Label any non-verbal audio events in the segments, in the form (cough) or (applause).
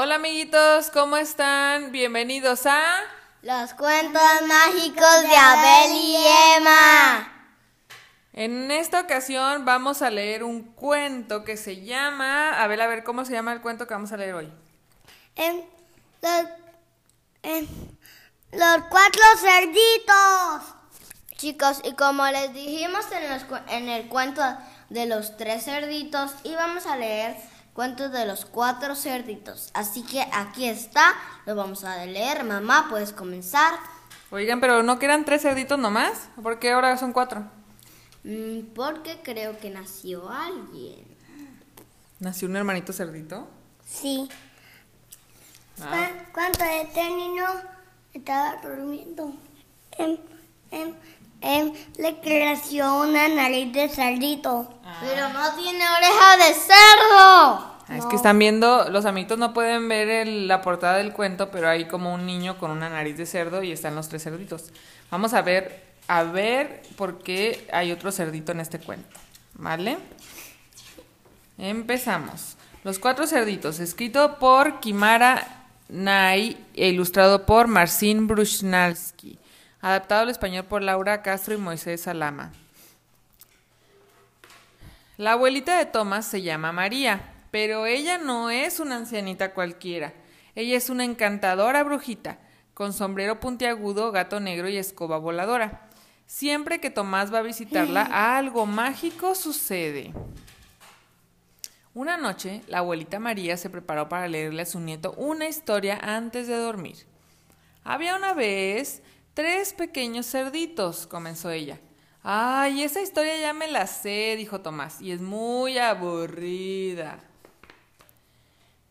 Hola amiguitos, ¿cómo están? Bienvenidos a... Los cuentos mágicos de Abel y Emma. En esta ocasión vamos a leer un cuento que se llama... A ver, a ver, ¿cómo se llama el cuento que vamos a leer hoy? En los, en los cuatro cerditos. Chicos, y como les dijimos en, los en el cuento de los tres cerditos, íbamos a leer cuentos de los cuatro cerditos. Así que aquí está, lo vamos a leer. Mamá, puedes comenzar. Oigan, pero ¿no que eran tres cerditos nomás? ¿Por qué ahora son cuatro? Mm, porque creo que nació alguien. ¿Nació un hermanito cerdito? Sí. Ah, ¿Cuánto este niño estaba durmiendo? Em, em, em, le creció una nariz de cerdito. Pero no tiene oreja de cerdo. Es que están viendo, los amiguitos no pueden ver el- la portada del cuento, pero hay como un niño con una nariz de cerdo y están los tres cerditos. Vamos a ver, a ver por qué hay otro cerdito en este cuento, ¿vale? Empezamos. Los cuatro cerditos, escrito por Kimara Nay e ilustrado por Marcin Brushnalski, adaptado al español por Laura Castro y Moisés Salama. La abuelita de Thomas se llama María, pero ella no es una ancianita cualquiera. Ella es una encantadora brujita, con sombrero puntiagudo, gato negro y escoba voladora. Siempre que Tomás va a visitarla, (laughs) algo mágico sucede. Una noche, la abuelita María se preparó para leerle a su nieto una historia antes de dormir. Había una vez tres pequeños cerditos, comenzó ella. Ay, esa historia ya me la sé, dijo Tomás, y es muy aburrida.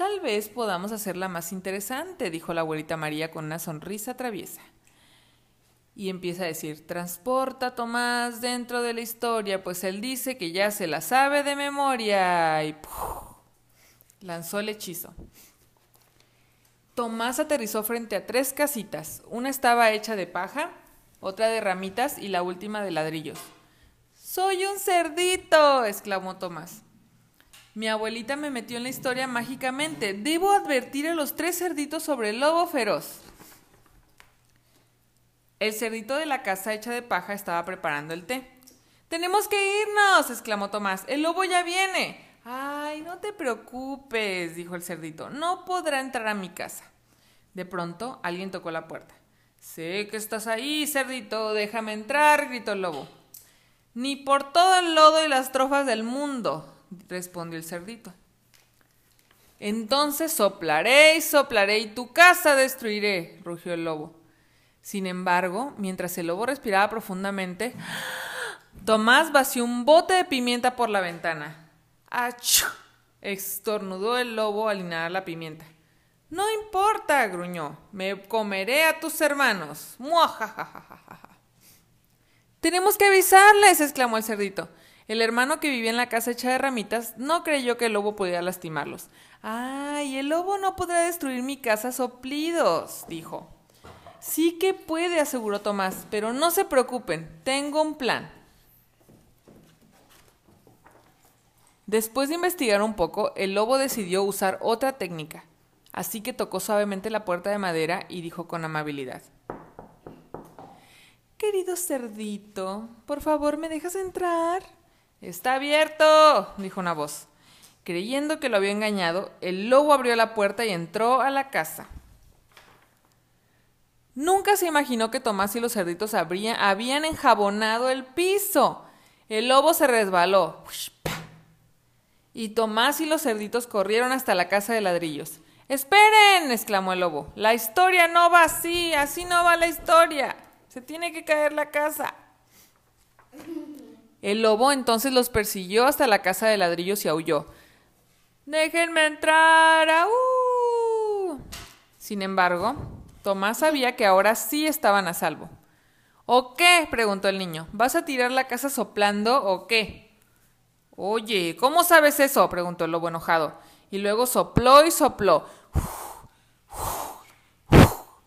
Tal vez podamos hacerla más interesante, dijo la abuelita María con una sonrisa traviesa. Y empieza a decir, transporta a Tomás dentro de la historia, pues él dice que ya se la sabe de memoria. Y lanzó el hechizo. Tomás aterrizó frente a tres casitas. Una estaba hecha de paja, otra de ramitas y la última de ladrillos. ¡Soy un cerdito! exclamó Tomás. Mi abuelita me metió en la historia mágicamente. Debo advertir a los tres cerditos sobre el lobo feroz. El cerdito de la casa hecha de paja estaba preparando el té. Tenemos que irnos, exclamó Tomás. El lobo ya viene. Ay, no te preocupes, dijo el cerdito. No podrá entrar a mi casa. De pronto, alguien tocó la puerta. Sé que estás ahí, cerdito. Déjame entrar, gritó el lobo. Ni por todo el lodo y las trofas del mundo, respondió el cerdito. Entonces soplaré y soplaré y tu casa destruiré, rugió el lobo. Sin embargo, mientras el lobo respiraba profundamente, Tomás vació un bote de pimienta por la ventana. ¡Achú! estornudó el lobo al inhalar la pimienta. No importa, gruñó, me comeré a tus hermanos. ¡Muajajajajaja! Tenemos que avisarles, exclamó el cerdito. El hermano que vivía en la casa hecha de ramitas no creyó que el lobo podía lastimarlos. ¡Ay, el lobo no podrá destruir mi casa soplidos! dijo. Sí que puede, aseguró Tomás, pero no se preocupen, tengo un plan. Después de investigar un poco, el lobo decidió usar otra técnica, así que tocó suavemente la puerta de madera y dijo con amabilidad. Querido cerdito, por favor, ¿me dejas entrar? Está abierto, dijo una voz. Creyendo que lo había engañado, el lobo abrió la puerta y entró a la casa. Nunca se imaginó que Tomás y los cerditos habían enjabonado el piso. El lobo se resbaló. Y Tomás y los cerditos corrieron hasta la casa de ladrillos. ¡Esperen! exclamó el lobo. La historia no va así, así no va la historia. Se tiene que caer la casa. El lobo entonces los persiguió hasta la casa de ladrillos y aulló. Déjenme entrar. ¡Aú! Sin embargo, Tomás sabía que ahora sí estaban a salvo. ¿O qué? preguntó el niño. ¿Vas a tirar la casa soplando o qué? Oye, ¿cómo sabes eso? preguntó el lobo enojado. Y luego sopló y sopló.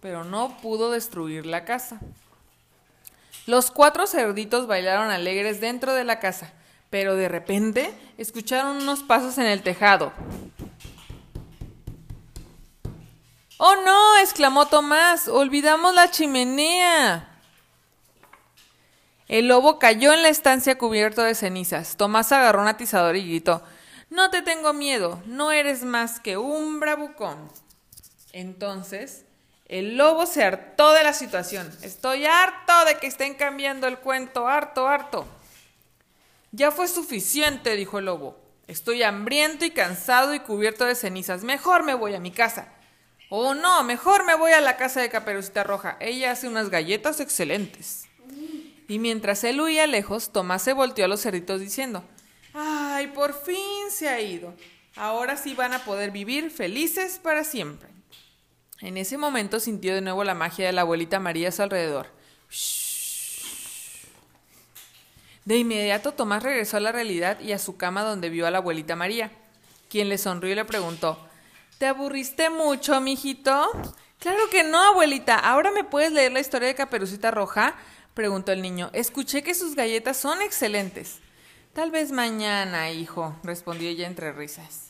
Pero no pudo destruir la casa. Los cuatro cerditos bailaron alegres dentro de la casa, pero de repente escucharon unos pasos en el tejado. ¡Oh no! exclamó Tomás. Olvidamos la chimenea. El lobo cayó en la estancia cubierto de cenizas. Tomás agarró un atizador y gritó No te tengo miedo, no eres más que un bravucón. Entonces, el lobo se hartó de la situación. Estoy harto de que estén cambiando el cuento, harto, harto. Ya fue suficiente, dijo el lobo. Estoy hambriento y cansado y cubierto de cenizas. Mejor me voy a mi casa. Oh, no, mejor me voy a la casa de Caperucita Roja. Ella hace unas galletas excelentes. Y mientras él huía lejos, Tomás se volteó a los cerditos diciendo, ¡Ay, por fin se ha ido! Ahora sí van a poder vivir felices para siempre. En ese momento sintió de nuevo la magia de la abuelita María a su alrededor. De inmediato Tomás regresó a la realidad y a su cama donde vio a la abuelita María, quien le sonrió y le preguntó, ¿Te aburriste mucho, mijito? Claro que no, abuelita. ¿Ahora me puedes leer la historia de Caperucita Roja? preguntó el niño. Escuché que sus galletas son excelentes. Tal vez mañana, hijo, respondió ella entre risas.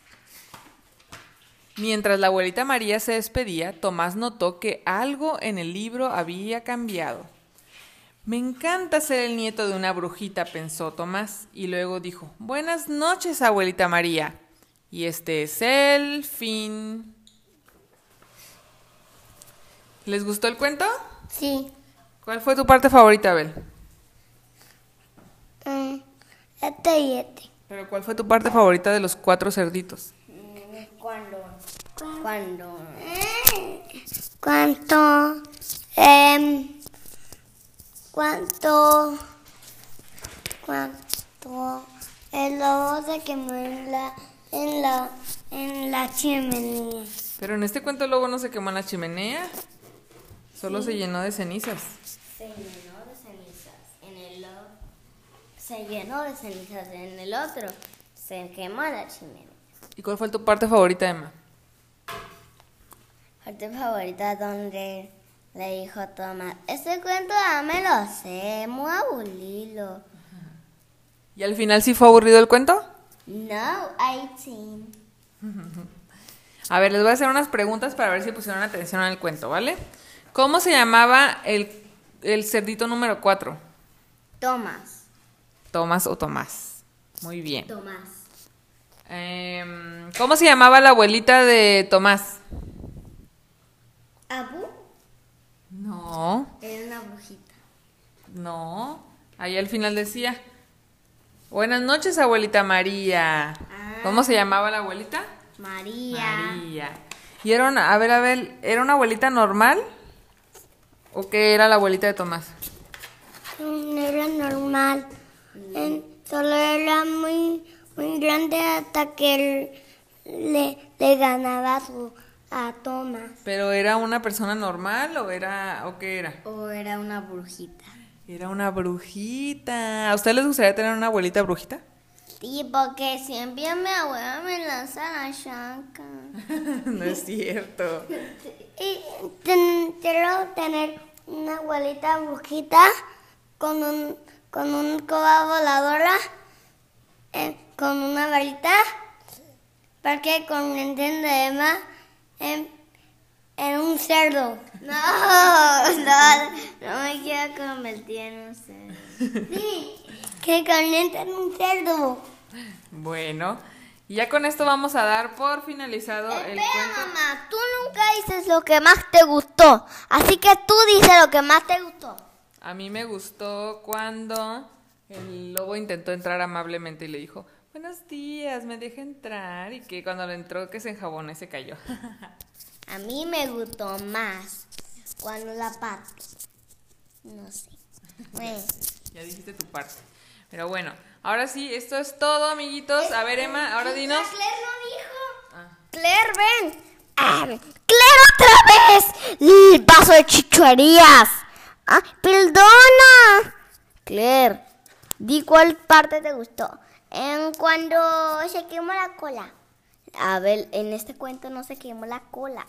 Mientras la abuelita María se despedía, Tomás notó que algo en el libro había cambiado. Me encanta ser el nieto de una brujita, pensó Tomás, y luego dijo, Buenas noches, abuelita María. Y este es el fin. ¿Les gustó el cuento? Sí. ¿Cuál fue tu parte favorita, Abel? Mm, este y este. ¿Pero cuál fue tu parte favorita de los cuatro cerditos? Cuando. ¿Cuánto? Em, ¿Cuánto? ¿Cuánto? El lobo se quemó en la, en la, en la chimenea. Pero en este cuento el lobo no se quemó en la chimenea. Solo se llenó de cenizas. Se llenó de cenizas. En el otro. Se llenó de cenizas. En el otro. Se quemó la chimenea. ¿Y cuál fue tu parte favorita, Emma? Parte favorita donde le dijo Tomás, este cuento ya me lo sé, muy aburrido. ¿Y al final sí fue aburrido el cuento? No, I think. (laughs) A ver, les voy a hacer unas preguntas para ver si pusieron atención al cuento, ¿vale? ¿Cómo se llamaba el, el cerdito número 4? Tomás. Tomás o Tomás. Muy bien. Tomás. Em, ¿Cómo se llamaba la abuelita de Tomás? Abu No, era una brujita. no. Ahí al final decía. Buenas noches, abuelita María. ¿Cómo se llamaba la abuelita? María. María. Y era una, a ver, a ver, ¿era una abuelita normal? ¿O qué era la abuelita de Tomás? No era normal. Solo era muy, muy grande hasta que él le, le ganaba su, a Tomás. ¿Pero era una persona normal o era o qué era? O era una brujita. Era una brujita. ¿A ustedes les gustaría tener una abuelita brujita? Sí, porque siempre mi abuela me lanza la chanca. (laughs) no es cierto. (laughs) Y ten- quiero tener una abuelita brujita con un con un coba voladora, eh, con una varita, porque convierten de Emma en, en un cerdo. No, (laughs) no, no me quiero convertir en un cerdo. Sí, (laughs) que en un cerdo. Bueno, y ya con esto vamos a dar por finalizado el cuento. mamá, tú nunca dices lo que más te gustó, así que tú dices lo que más te gustó. A mí me gustó cuando el lobo intentó entrar amablemente y le dijo, buenos días, me deja entrar. Y que cuando le entró que se enjabonó y se cayó. (laughs) A mí me gustó más cuando la parte. No sé. Bueno, (laughs) ya dijiste tu parte. Pero bueno, ahora sí, esto es todo, amiguitos. A ver, Emma, ahora dinos. Claire no dijo. Ah. Claire, ven. Ah, Claire, otra vez. El paso de chichuerías. Ah, perdona. Claire, di cuál parte te gustó. En cuando se quemó la cola. A ver, en este cuento no se quemó la cola.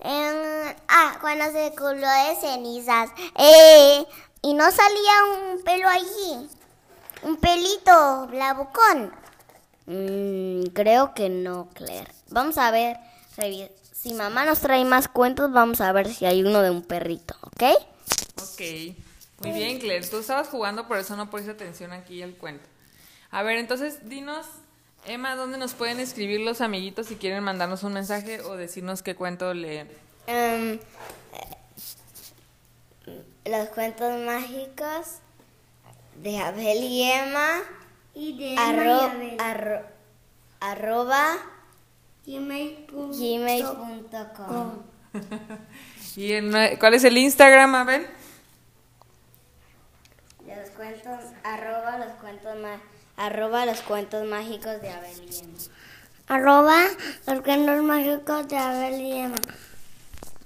En- ah, cuando se coló de cenizas. Eh, y no salía un pelo allí. Un pelito blabucón. Mm, creo que no, Claire. Vamos a ver, Si mamá nos trae más cuentos, vamos a ver si hay uno de un perrito, ¿ok? Ok. Muy bien, Claire. Tú estabas jugando, por eso no pusiste atención aquí al cuento. A ver, entonces dinos, Emma, ¿dónde nos pueden escribir los amiguitos si quieren mandarnos un mensaje o decirnos qué cuento leen? Em, los cuentos mágicos de Abel y Emma. Y de arro- Emma y Abel. arro- arroba Gmail.com. gmail.com. (laughs) ¿Y en- cuál es el Instagram, Abel? Los cuentos, arroba los cuentos ma- arroba los cuentos mágicos de Abel y Emma. Arroba los cuentos mágicos de Abel y Emma.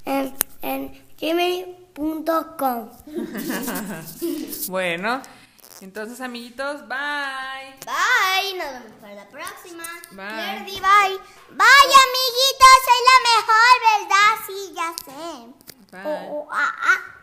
En, en gmail.com. (laughs) Bueno, entonces, amiguitos, bye. Bye, nos vemos para la próxima. Bye. Bye. Bye, amiguitos, soy la mejor, ¿verdad? Sí, ya sé. Bye. Oh, oh, ah, ah.